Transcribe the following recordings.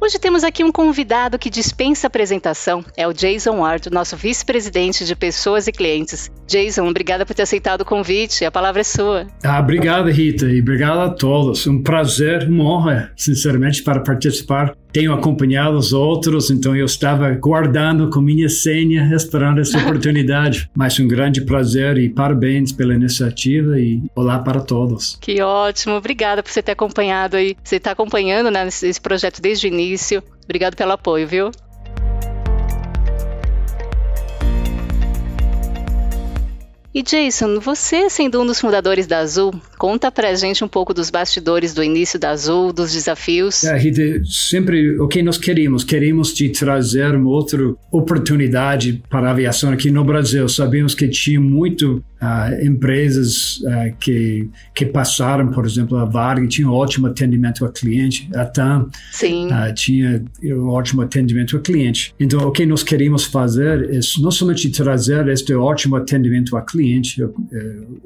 Hoje temos aqui um convidado que dispensa apresentação. É o Jason Ward, nosso vice-presidente de pessoas e clientes. Jason, obrigada por ter aceitado o convite. A palavra é sua. Ah, obrigado, Rita, e obrigado a todos. Um prazer, uma honra, sinceramente, para participar tenho acompanhado os outros, então eu estava guardando com minha senha, esperando essa oportunidade. Mas um grande prazer e parabéns pela iniciativa e olá para todos. Que ótimo, obrigada por você ter acompanhado aí. Você está acompanhando né, esse projeto desde o início. Obrigado pelo apoio, viu? E Jason, você sendo um dos fundadores da Azul, conta pra gente um pouco dos bastidores do início da Azul, dos desafios. É, Rita, sempre o que nós queremos, queremos te trazer uma outra oportunidade para a aviação aqui no Brasil. Sabemos que tinha muito uh, empresas uh, que, que passaram, por exemplo, a Varg tinha um ótimo atendimento ao cliente, a TAM uh, tinha um ótimo atendimento ao cliente. Então, o que nós queremos fazer é não somente trazer este ótimo atendimento ao cliente,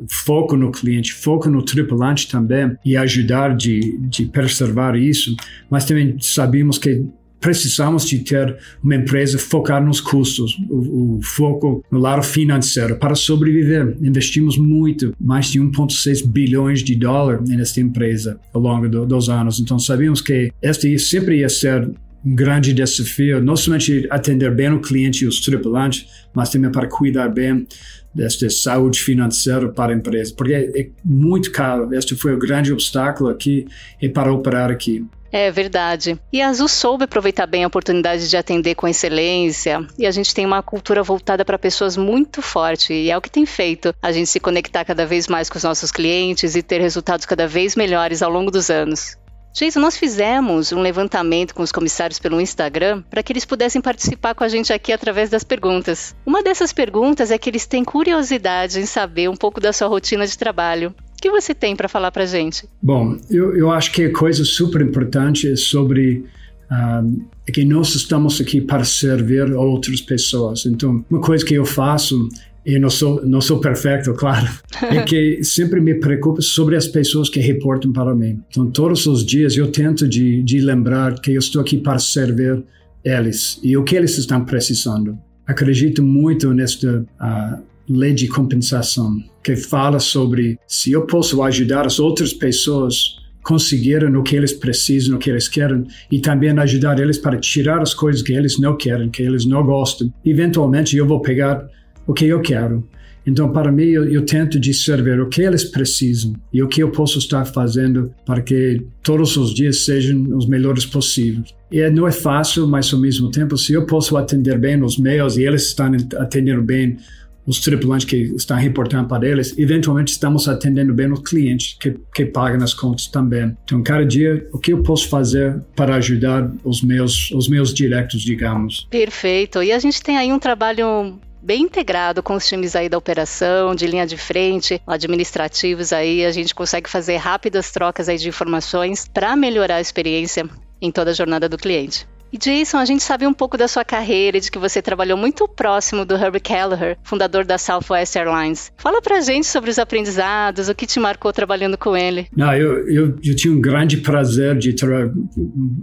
foco no cliente, foco no tripulante também e ajudar de, de preservar isso, mas também sabemos que precisamos de ter uma empresa focar nos custos, o, o, foco no lado financeiro para sobreviver. Investimos muito, mais de 1,6 bilhões de dólares nesta empresa ao longo do, dos anos. Então sabíamos que este sempre ia ser um grande desafio, não somente atender bem o cliente e os tripulantes, mas também para cuidar bem desta saúde financeira para a empresa, porque é, é muito caro. Este foi o grande obstáculo aqui e para operar aqui. É verdade. E a Azul soube aproveitar bem a oportunidade de atender com excelência. E a gente tem uma cultura voltada para pessoas muito forte. E é o que tem feito a gente se conectar cada vez mais com os nossos clientes e ter resultados cada vez melhores ao longo dos anos. Jason, nós fizemos um levantamento com os comissários pelo Instagram para que eles pudessem participar com a gente aqui através das perguntas. Uma dessas perguntas é que eles têm curiosidade em saber um pouco da sua rotina de trabalho que você tem para falar para gente? Bom, eu, eu acho que a coisa super importante é sobre uh, que nós estamos aqui para servir outras pessoas. Então, uma coisa que eu faço eu não sou não sou perfeito, claro, é que sempre me preocupo sobre as pessoas que reportam para mim. Então, todos os dias eu tento de, de lembrar que eu estou aqui para servir eles e o que eles estão precisando. Acredito muito nesta uh, lei de compensação, que fala sobre se eu posso ajudar as outras pessoas conseguirem o que eles precisam, o que eles querem, e também ajudar eles para tirar as coisas que eles não querem, que eles não gostam. Eventualmente eu vou pegar o que eu quero. Então, para mim, eu, eu tento discernir o que eles precisam e o que eu posso estar fazendo para que todos os dias sejam os melhores possíveis. E não é fácil, mas ao mesmo tempo, se eu posso atender bem os meus e eles estão atendendo bem os tripulantes que estão reportando para eles, eventualmente estamos atendendo bem os clientes que, que pagam as contas também. Então, cada dia, o que eu posso fazer para ajudar os meus, os meus diretos, digamos? Perfeito. E a gente tem aí um trabalho bem integrado com os times aí da operação, de linha de frente, administrativos aí, a gente consegue fazer rápidas trocas aí de informações para melhorar a experiência em toda a jornada do cliente. E Jason, a gente sabe um pouco da sua carreira e de que você trabalhou muito próximo do Herbie Kelleher, fundador da Southwest Airlines. Fala pra gente sobre os aprendizados, o que te marcou trabalhando com ele. Não, eu, eu, eu tinha um grande prazer de estar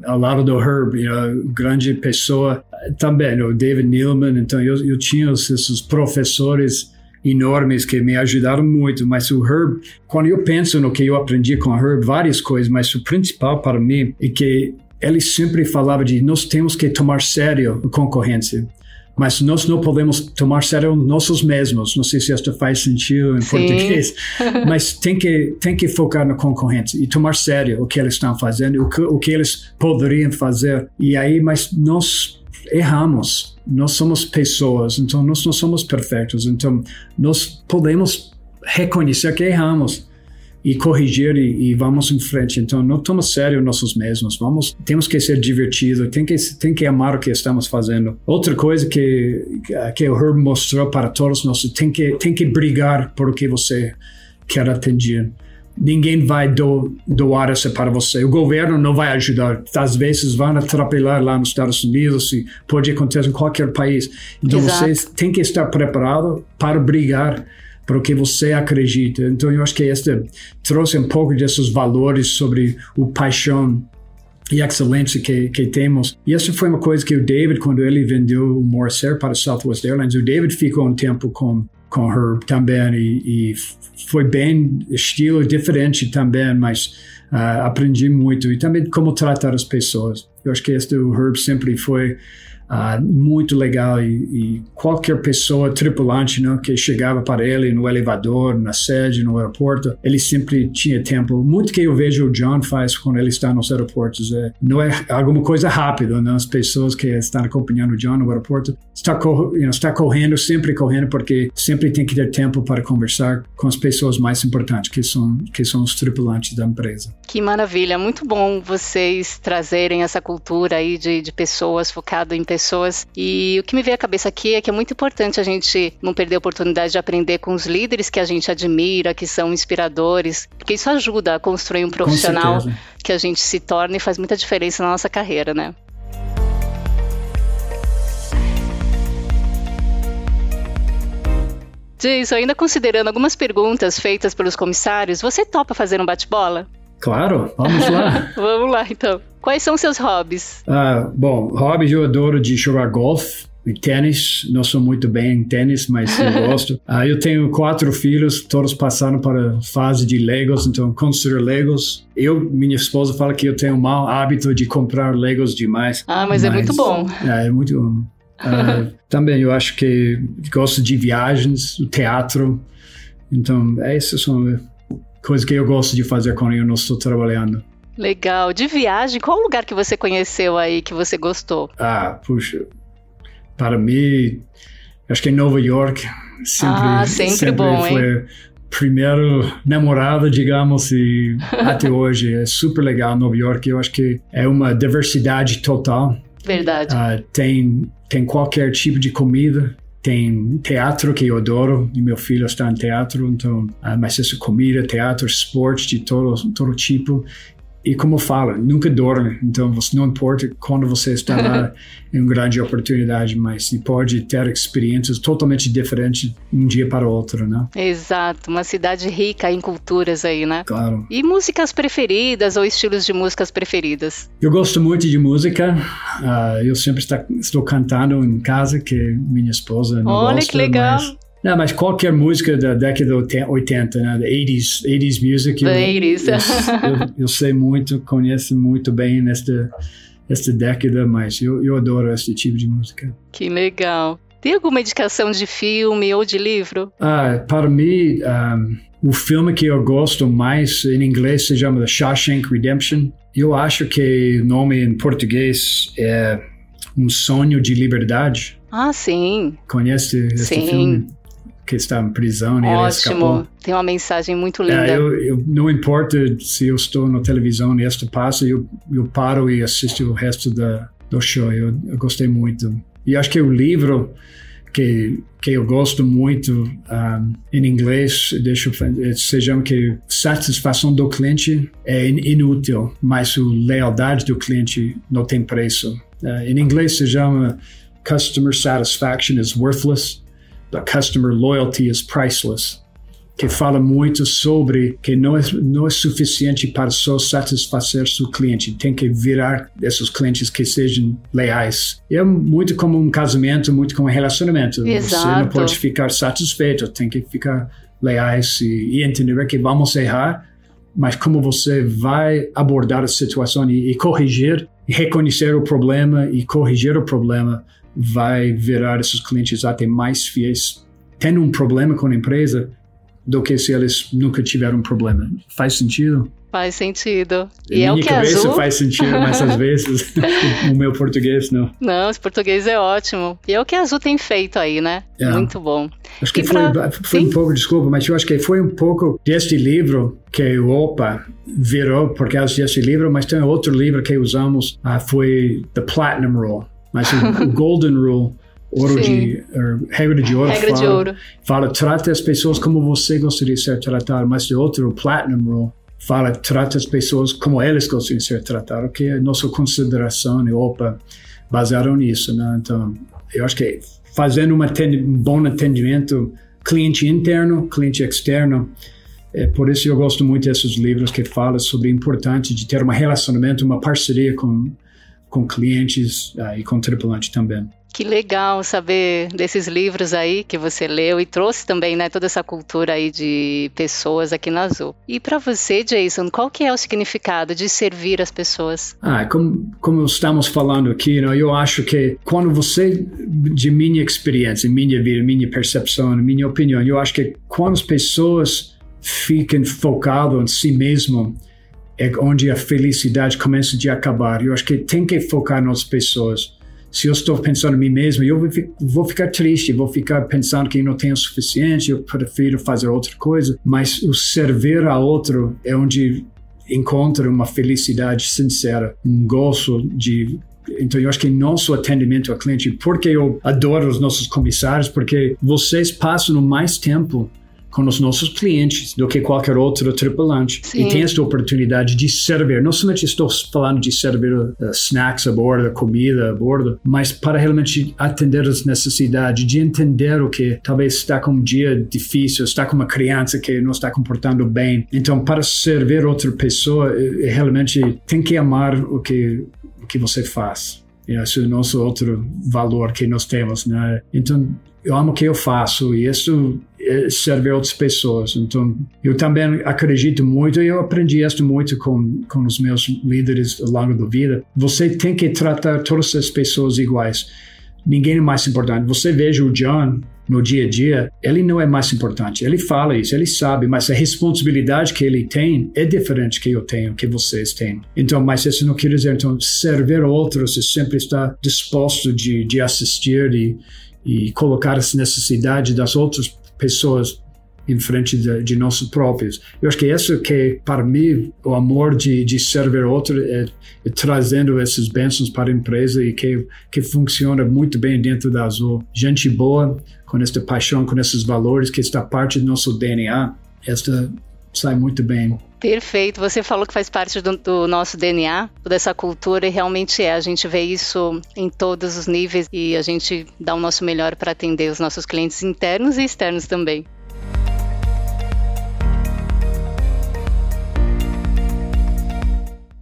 ao lado do Herbie, uma grande pessoa também, o David Neilman, então eu, eu tinha esses professores enormes que me ajudaram muito, mas o Herb, quando eu penso no que eu aprendi com o Herb, várias coisas, mas o principal para mim é que ele sempre falava de nós temos que tomar sério a concorrência, mas nós não podemos tomar sério nossos mesmos. Não sei se isso faz sentido em Sim. português, mas tem que tem que focar na concorrência e tomar sério o que eles estão fazendo, o que, o que eles poderiam fazer. E aí, mas nós erramos. Nós somos pessoas, então nós não somos perfeitos. Então nós podemos reconhecer que erramos e corrigir e, e, vamos em frente. Então, não toma sério nossos mesmos. Vamos, temos que ser divertido, tem que tem que amar o que estamos fazendo. Outra coisa que que o Herb mostrou para todos nós, tem que tem que brigar por o que você quer atender. Ninguém vai do, doar isso para você. O governo não vai ajudar. Às vezes vão atrapalhar lá nos Estados Unidos e pode acontecer em qualquer país. Então Exato. você tem que estar preparado para brigar para o que você acredita. Então eu acho que este trouxe um pouco desses valores sobre o paixão e excelência que, que temos. E essa foi uma coisa que o David, quando ele vendeu o Morrissair para a Southwest Airlines, o David ficou um tempo com com Herb também e, e, foi bem estilo diferente também, mas uh, aprendi muito e também como tratar as pessoas. Eu acho que este o Herb sempre foi Uh, muito legal e, e, qualquer pessoa tripulante né, que chegava para ele no elevador, na sede, no aeroporto, ele sempre tinha tempo. Muito que eu vejo o John faz quando ele está nos aeroportos é, não é alguma coisa rápida, né? As pessoas que estão acompanhando o John no aeroporto está, you know, está correndo, sempre correndo, porque sempre tem que ter tempo para conversar com as pessoas mais importantes, que são que são os tripulantes da empresa. Que maravilha, muito bom vocês trazerem essa cultura aí de, de pessoas focado em pessoas pessoas. E o que me veio à cabeça aqui é que é muito importante a gente não perder a oportunidade de aprender com os líderes que a gente admira, que são inspiradores, porque isso ajuda a construir um profissional que a gente se torna e faz muita diferença na nossa carreira, né? Jason, ainda considerando algumas perguntas feitas pelos comissários, você topa fazer um bate-bola? Claro, vamos lá. vamos lá, então. Quais são seus hobbies? Ah, bom, hobbies eu adoro de jogar golfe e tênis. Não sou muito bem em tênis, mas eu gosto. Ah, eu tenho quatro filhos, todos passaram para a fase de Legos, então construir Legos. Eu, minha esposa fala que eu tenho um mau hábito de comprar Legos demais. Ah, mas, mas é muito bom. É, é muito bom. Ah, também eu acho que gosto de viagens, teatro. Então, essas são coisas que eu gosto de fazer quando eu não estou trabalhando. Legal. De viagem, qual lugar que você conheceu aí que você gostou? Ah, puxa. Para mim, acho que em Nova York sempre, ah, sempre, sempre bom, foi hein? primeiro namorado, digamos, e até hoje é super legal Nova York. Eu acho que é uma diversidade total. Verdade. Uh, tem tem qualquer tipo de comida. Tem teatro que eu adoro, e meu filho está em teatro, então, uh, mas essa comida, teatro, esporte de todo, todo tipo. E como fala, nunca dorme. Então, você não importa quando você está lá, é uma grande oportunidade, mas você pode ter experiências totalmente diferentes um dia para o outro, né? Exato, uma cidade rica em culturas aí, né? Claro. E músicas preferidas ou estilos de músicas preferidas? Eu gosto muito de música. Uh, eu sempre está, estou cantando em casa, que minha esposa não Olha gosta, que legal. Mas não, mas qualquer música da década 80, né? 80s, 80s music. Eu, 80s. Eu, eu, eu, sei muito, conheço muito bem nesta, nesta década, mas eu, eu adoro esse tipo de música. Que legal. Tem alguma indicação de filme ou de livro? Ah, para mim, um, o filme que eu gosto mais em inglês se chama The Shawshank Redemption. Eu acho que o nome em português é Um Sonho de Liberdade. Ah, sim. Conhece esse sim. filme? Que está em prisão e Ótimo. escapou. Tem uma mensagem muito linda. É, eu, eu, não importa se eu estou na televisão e isto passa, eu, eu paro e assisto o resto da, do show. Eu, eu gostei muito. E acho que o livro que, que eu gosto muito um, em inglês, deixa eu, se chama que satisfação do cliente é inútil, mas a lealdade do cliente não tem preço. Uh, em inglês se chama Customer Satisfaction is Worthless. The Customer Loyalty is Priceless, que fala muito sobre que não é, não é suficiente para só satisfazer seu cliente, tem que virar esses clientes que sejam leais. É muito como um casamento, muito como um relacionamento. Exato. Você não pode ficar satisfeito, tem que ficar leais e, e entender que vamos errar, mas como você vai abordar a situação e, e corrigir, e reconhecer o problema e corrigir o problema vai virar esses clientes até mais fiéis tendo um problema com a empresa do que se eles nunca tiveram um problema. Faz sentido? Faz sentido. E é o que cabeça azul... faz sentido, mas às vezes o meu português não. Não, esse português é ótimo. E é o que a Azul tem feito aí, né? É. Muito bom. Acho que foi, pra... foi um pouco, desculpa, mas eu acho que foi um pouco deste livro que o OPA virou por causa desse livro, mas tem outro livro que usamos, uh, foi The Platinum Rule, mas o Golden Rule Ouro de, regra de ouro, regra fala, de ouro. fala, trate as pessoas como você gostaria de ser tratado, mas de outro, o Platinum Rule, fala, trate as pessoas como eles gostariam de ser tratadas, que é nossa consideração e OPA basearam nisso, né? Então, eu acho que fazendo um, um bom atendimento cliente interno, cliente externo, é por isso eu gosto muito desses livros que falam sobre a importância de ter um relacionamento, uma parceria com, com clientes uh, e com tripulante também. Que legal saber desses livros aí que você leu e trouxe também, né, toda essa cultura aí de pessoas aqui na Azul. E para você, Jason, qual que é o significado de servir as pessoas? Ah, como, como estamos falando aqui, né, eu acho que quando você, de minha experiência, minha vida, minha percepção, minha opinião, eu acho que quando as pessoas ficam focadas em si mesmo, é onde a felicidade começa a acabar. Eu acho que tem que focar nas pessoas se eu estou pensando em mim mesmo, eu vou ficar triste, vou ficar pensando que eu não tenho o suficiente, eu prefiro fazer outra coisa. Mas o servir a outro é onde encontra uma felicidade sincera, um gosto de então, eu acho que nosso atendimento ao cliente, porque eu adoro os nossos comissários, porque vocês passam mais tempo com os nossos clientes do que qualquer outro tripulante. Sim. E tem esta oportunidade de servir. Não somente estou falando de servir uh, snacks a bordo, comida a bordo, mas para realmente atender as necessidades, de entender o que talvez está com um dia difícil, está com uma criança que não está comportando bem. Então, para servir outra pessoa, eh, eh, realmente tem que amar o que, o que você faz. Esse é o nosso outro valor que nós temos, né? Então, eu amo o que eu faço e isso é serve outras pessoas. Então, eu também acredito muito, e eu aprendi isso muito com, com os meus líderes ao longo da vida. Você tem que tratar todas as pessoas iguais. Ninguém é mais importante. Você veja o John no dia a dia, ele não é mais importante. Ele fala isso, ele sabe, mas a responsabilidade que ele tem é diferente que eu tenho, que vocês têm. Então, mas isso não quer dizer, então, servir outros e sempre estar disposto de, de assistir e, e colocar as necessidades das outras pessoas em frente de, de nossos próprios. Eu acho que isso que, para mim, o amor de, de servir outro é, é, trazendo essas bênçãos para a empresa e que, que funciona muito bem dentro da Azul. Gente boa, com esta paixão, com esses valores, que está parte do nosso DNA, esta sai muito bem. Perfeito. Você falou que faz parte do, do, nosso DNA, dessa cultura, e realmente é. A gente vê isso em todos os níveis e a gente dá o nosso melhor para atender os nossos clientes internos e externos também.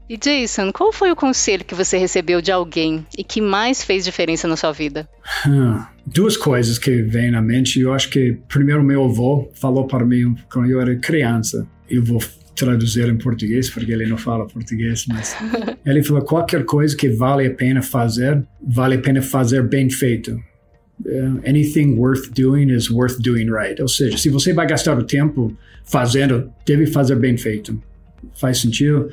E Jason, qual foi o conselho que você recebeu de alguém e que mais fez diferença na sua vida? Hum, duas coisas que vêm na mente. Eu acho que, primeiro, meu avô falou para mim quando eu era criança. Eu vou traduzir em português, porque ele não fala português, mas ele falou: qualquer coisa que vale a pena fazer, vale a pena fazer bem feito. Uh, anything worth doing is worth doing right. Ou seja, se você vai gastar o tempo fazendo, deve fazer bem feito faz sentido?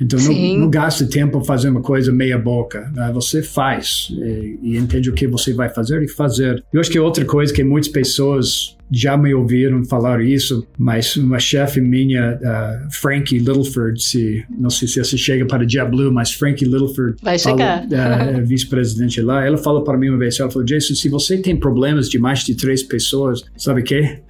Então não, não gaste tempo fazendo uma coisa meia boca. Né? Você faz e, e, entende o que você vai fazer e fazer. Eu acho que outra coisa que muitas pessoas já me ouviram falar isso, mas uma chefe minha, uh, Frankie Littleford, se, não sei se você chega para JetBlue, mas Frankie Littleford, vai chegar. uh, vice-presidente lá, ela falou para mim uma vez, ela falou, Jason, se você tem problemas de mais de três pessoas, sabe o quê?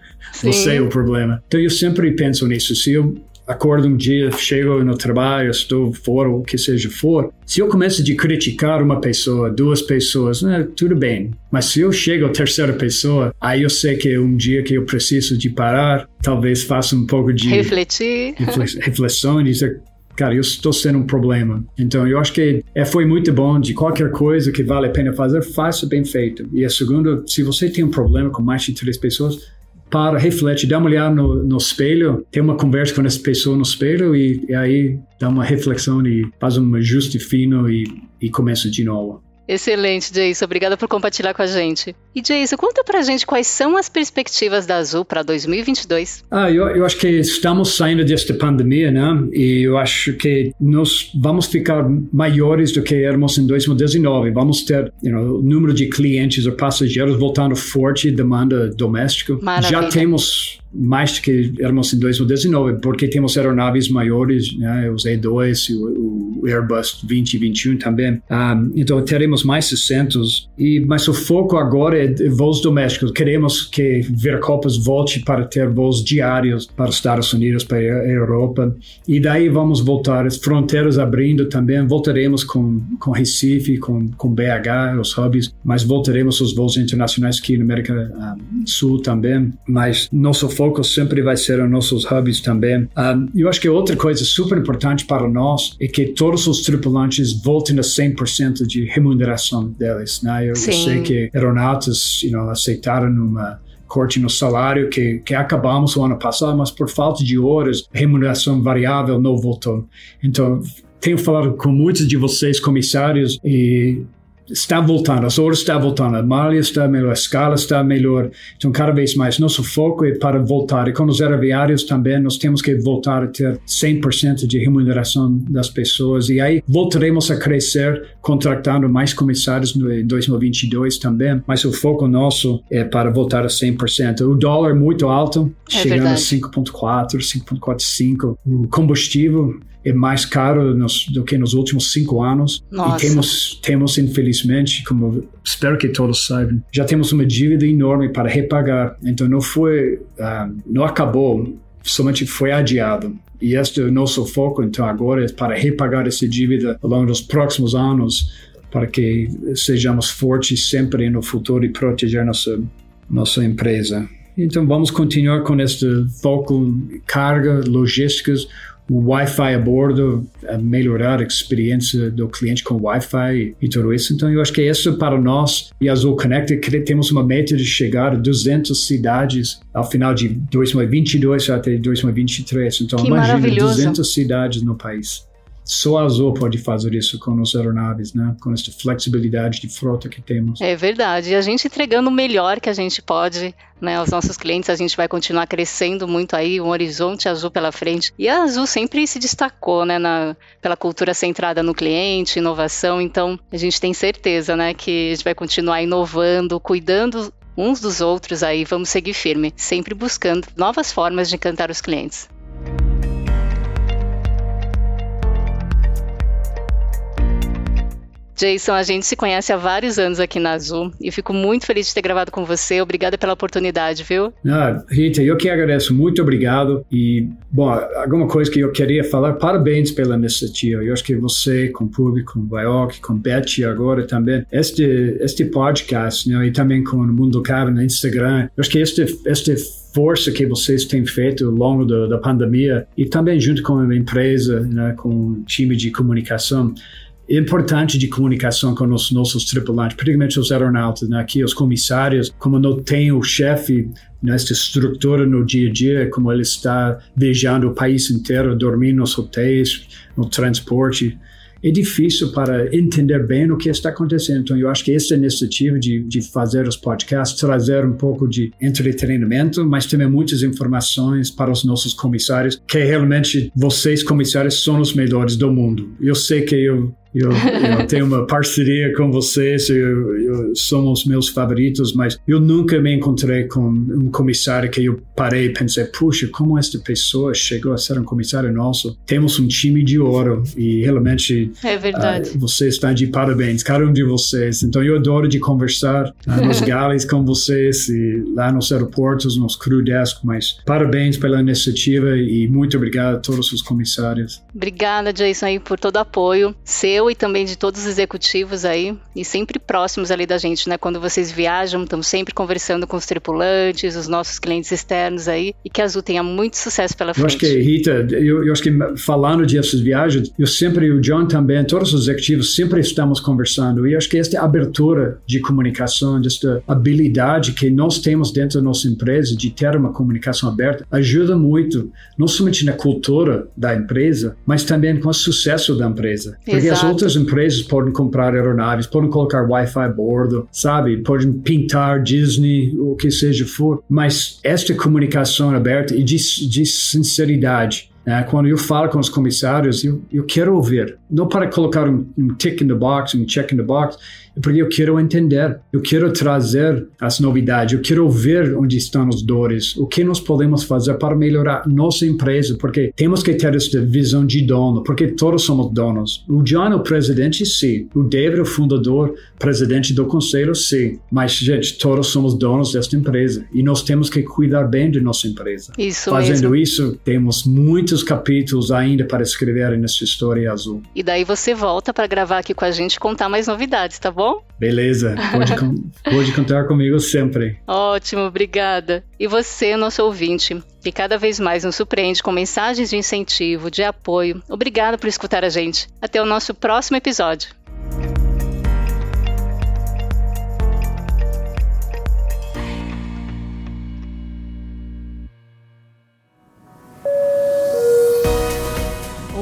Você é o problema. Então eu sempre penso nisso. Se eu acordo um dia, chego no trabalho, estou fora, o que seja for, se eu começo de criticar uma pessoa, duas pessoas, né, tudo bem. Mas se eu chego à terceira pessoa, aí eu sei que é um dia que eu preciso de parar, talvez faça um pouco de... Refletir. Reflexão e dizer, cara, eu estou sendo um problema. Então, eu acho que é, foi muito bom de qualquer coisa que vale a pena fazer, faça bem feito. E a segunda, se você tem um problema com mais de três pessoas, para, reflete, dá uma olhada no, no espelho, tem uma conversa com essa pessoa no espelho e, e aí dá uma reflexão e faz um ajuste fino e, e começa de novo. Excelente, Jason. Obrigada por compartilhar com a gente. E Jason, conta pra gente quais são as perspectivas da Azul para 2022. Ah, eu, eu acho que estamos saindo desta pandemia, né? E eu acho que nós vamos ficar maiores do que éramos em 2019. Vamos ter you know, o número de clientes ou passageiros voltando forte, demanda doméstica. Maravilha. Já temos mais que éramos em 2019, porque temos aeronaves maiores, né, os E2, o, o Airbus 2021 também. Um, ah, então teremos mais 600. E mas o foco agora é voos domésticos. Queremos que Viracopos volte para ter voos diários para os Estados Unidos, para a Europa. E daí vamos voltar, as fronteiras abrindo também. Voltaremos com com Recife, com com BH, os hubs, mas voltaremos os voos internacionais aqui na América um, ah, Sul também. Mas nosso foco foco sempre vai ser os nossos hubs também. Um, eu acho que outra coisa super importante para nós é que todos os tripulantes voltem a 100% de remuneração deles. Né? Eu, eu, sei que aeronautas you know, aceitaram uma corte no salário que, que acabamos o ano passado, mas por falta de horas, remuneração variável não voltou. Então, tenho falado com muitos de vocês, comissários, e está voltando, as horas estão voltando, a malha está melhor, a escala está melhor. Então, cada vez mais, nosso foco é para voltar. E com os aeroviários também, nós temos que voltar a ter 100% de remuneração das pessoas. E aí, voltaremos a crescer, contratando mais comissários no 2022 também. Mas o foco nosso é para voltar a 100%. O dólar é muito alto, é chegando verdade. a 5,4, 5,45. O combustível é mais caro nos, do que nos últimos cinco anos. Nossa. E temos, temos, infelizmente, como espero que todos saibam, já temos uma dívida enorme para repagar. Então não foi, uh, não acabou, somente foi adiado. E este é o nosso foco, então, agora é para repagar essa dívida ao longo dos próximos anos, para que sejamos fortes sempre no futuro e proteger nossa, nossa empresa. Então, vamos continuar com este foco, carga, logísticas, o Wi-Fi a bordo, a melhorar a experiência do cliente com Wi-Fi e tudo isso. Então, eu acho que isso para nós e Azul Connect temos uma meta de chegar a 200 cidades ao final de 2022 até 2023. Então, que imagina 200 cidades no país. Só a Azul pode fazer isso com as aeronaves, né? Com essa flexibilidade de frota que temos. É verdade. E a gente entregando o melhor que a gente pode né, aos nossos clientes, a gente vai continuar crescendo muito aí, um horizonte azul pela frente. E a Azul sempre se destacou, né, na, pela cultura centrada no cliente, inovação. Então, a gente tem certeza, né, que a gente vai continuar inovando, cuidando uns dos outros aí, vamos seguir firme, sempre buscando novas formas de encantar os clientes. Jason, a gente se conhece há vários anos aqui na Azul e fico muito feliz de ter gravado com você. Obrigada pela oportunidade, viu? Ah, Rita, eu que agradeço. Muito obrigado. E, bom, alguma coisa que eu queria falar, parabéns pela iniciativa. Eu acho que você, com o público, com o Bioc, com Betty agora também, este, este podcast, né, e também com o Mundo Cabo no Instagram, eu acho que este, este força que vocês têm feito ao longo da, da pandemia e também junto com a empresa, né, com o time de comunicação, importante de comunicação com os nossos tripulantes, principalmente os aeronautas, né? os comissários, como não tem o chefe nesta estrutura no dia a dia, como ele está viajando o país inteiro, dormindo nos hotéis, no transporte, é difícil para entender bem o que está acontecendo. Então, eu acho que essa iniciativa de, de fazer os podcasts, trazer um pouco de entretenimento, mas também muitas informações para os nossos comissários, que realmente vocês, comissários, são os melhores do mundo. Eu sei que eu eu, eu tenho uma parceria com vocês, eu, eu, são os meus favoritos, mas eu nunca me encontrei com um comissário que eu parei e pensei, puxa, como esta pessoa chegou a ser um comissário nosso? Temos um time de ouro e realmente é verdade. Uh, vocês estão de parabéns, cada um de vocês. Então eu adoro de conversar uh, nos gales com vocês e lá nos aeroportos, nos crew desk, mas parabéns pela iniciativa e muito obrigado a todos os comissários. Obrigada, Jason, aí, por todo o apoio seu e também de todos os executivos aí, e sempre próximos ali da gente, né? Quando vocês viajam, estamos sempre conversando com os tripulantes, os nossos clientes externos aí, e que a Azul tenha muito sucesso pela frente. Eu acho que, Rita, eu, eu acho que falando dessas viagens, eu sempre, o John também, todos os executivos, sempre estamos conversando, e acho que esta abertura de comunicação, esta habilidade que nós temos dentro da nossa empresa de ter uma comunicação aberta, ajuda muito, não somente na cultura da empresa, mas também com o sucesso da empresa. Porque Exato. as outras empresas podem comprar aeronaves, podem colocar Wi-Fi a bordo, sabe? Podem pintar Disney, o que seja for. Mas esta comunicação aberta e de, de sinceridade? Quando eu falo com os comissários, eu, eu quero ouvir, não para colocar um, um tick in the box, um check in the box, é porque eu quero entender, eu quero trazer as novidades, eu quero ver onde estão os dores, o que nós podemos fazer para melhorar nossa empresa, porque temos que ter essa visão de dono, porque todos somos donos. O John é o presidente, sim. O David é o fundador, presidente do conselho, sim. Mas, gente, todos somos donos desta empresa e nós temos que cuidar bem de nossa empresa. Isso Fazendo mesmo. isso, temos muitos capítulos ainda para escrever nessa história azul. E daí você volta para gravar aqui com a gente e contar mais novidades, tá bom? Beleza, pode, pode contar comigo sempre. Ótimo, obrigada. E você, nosso ouvinte, que cada vez mais nos surpreende com mensagens de incentivo, de apoio. Obrigada por escutar a gente. Até o nosso próximo episódio.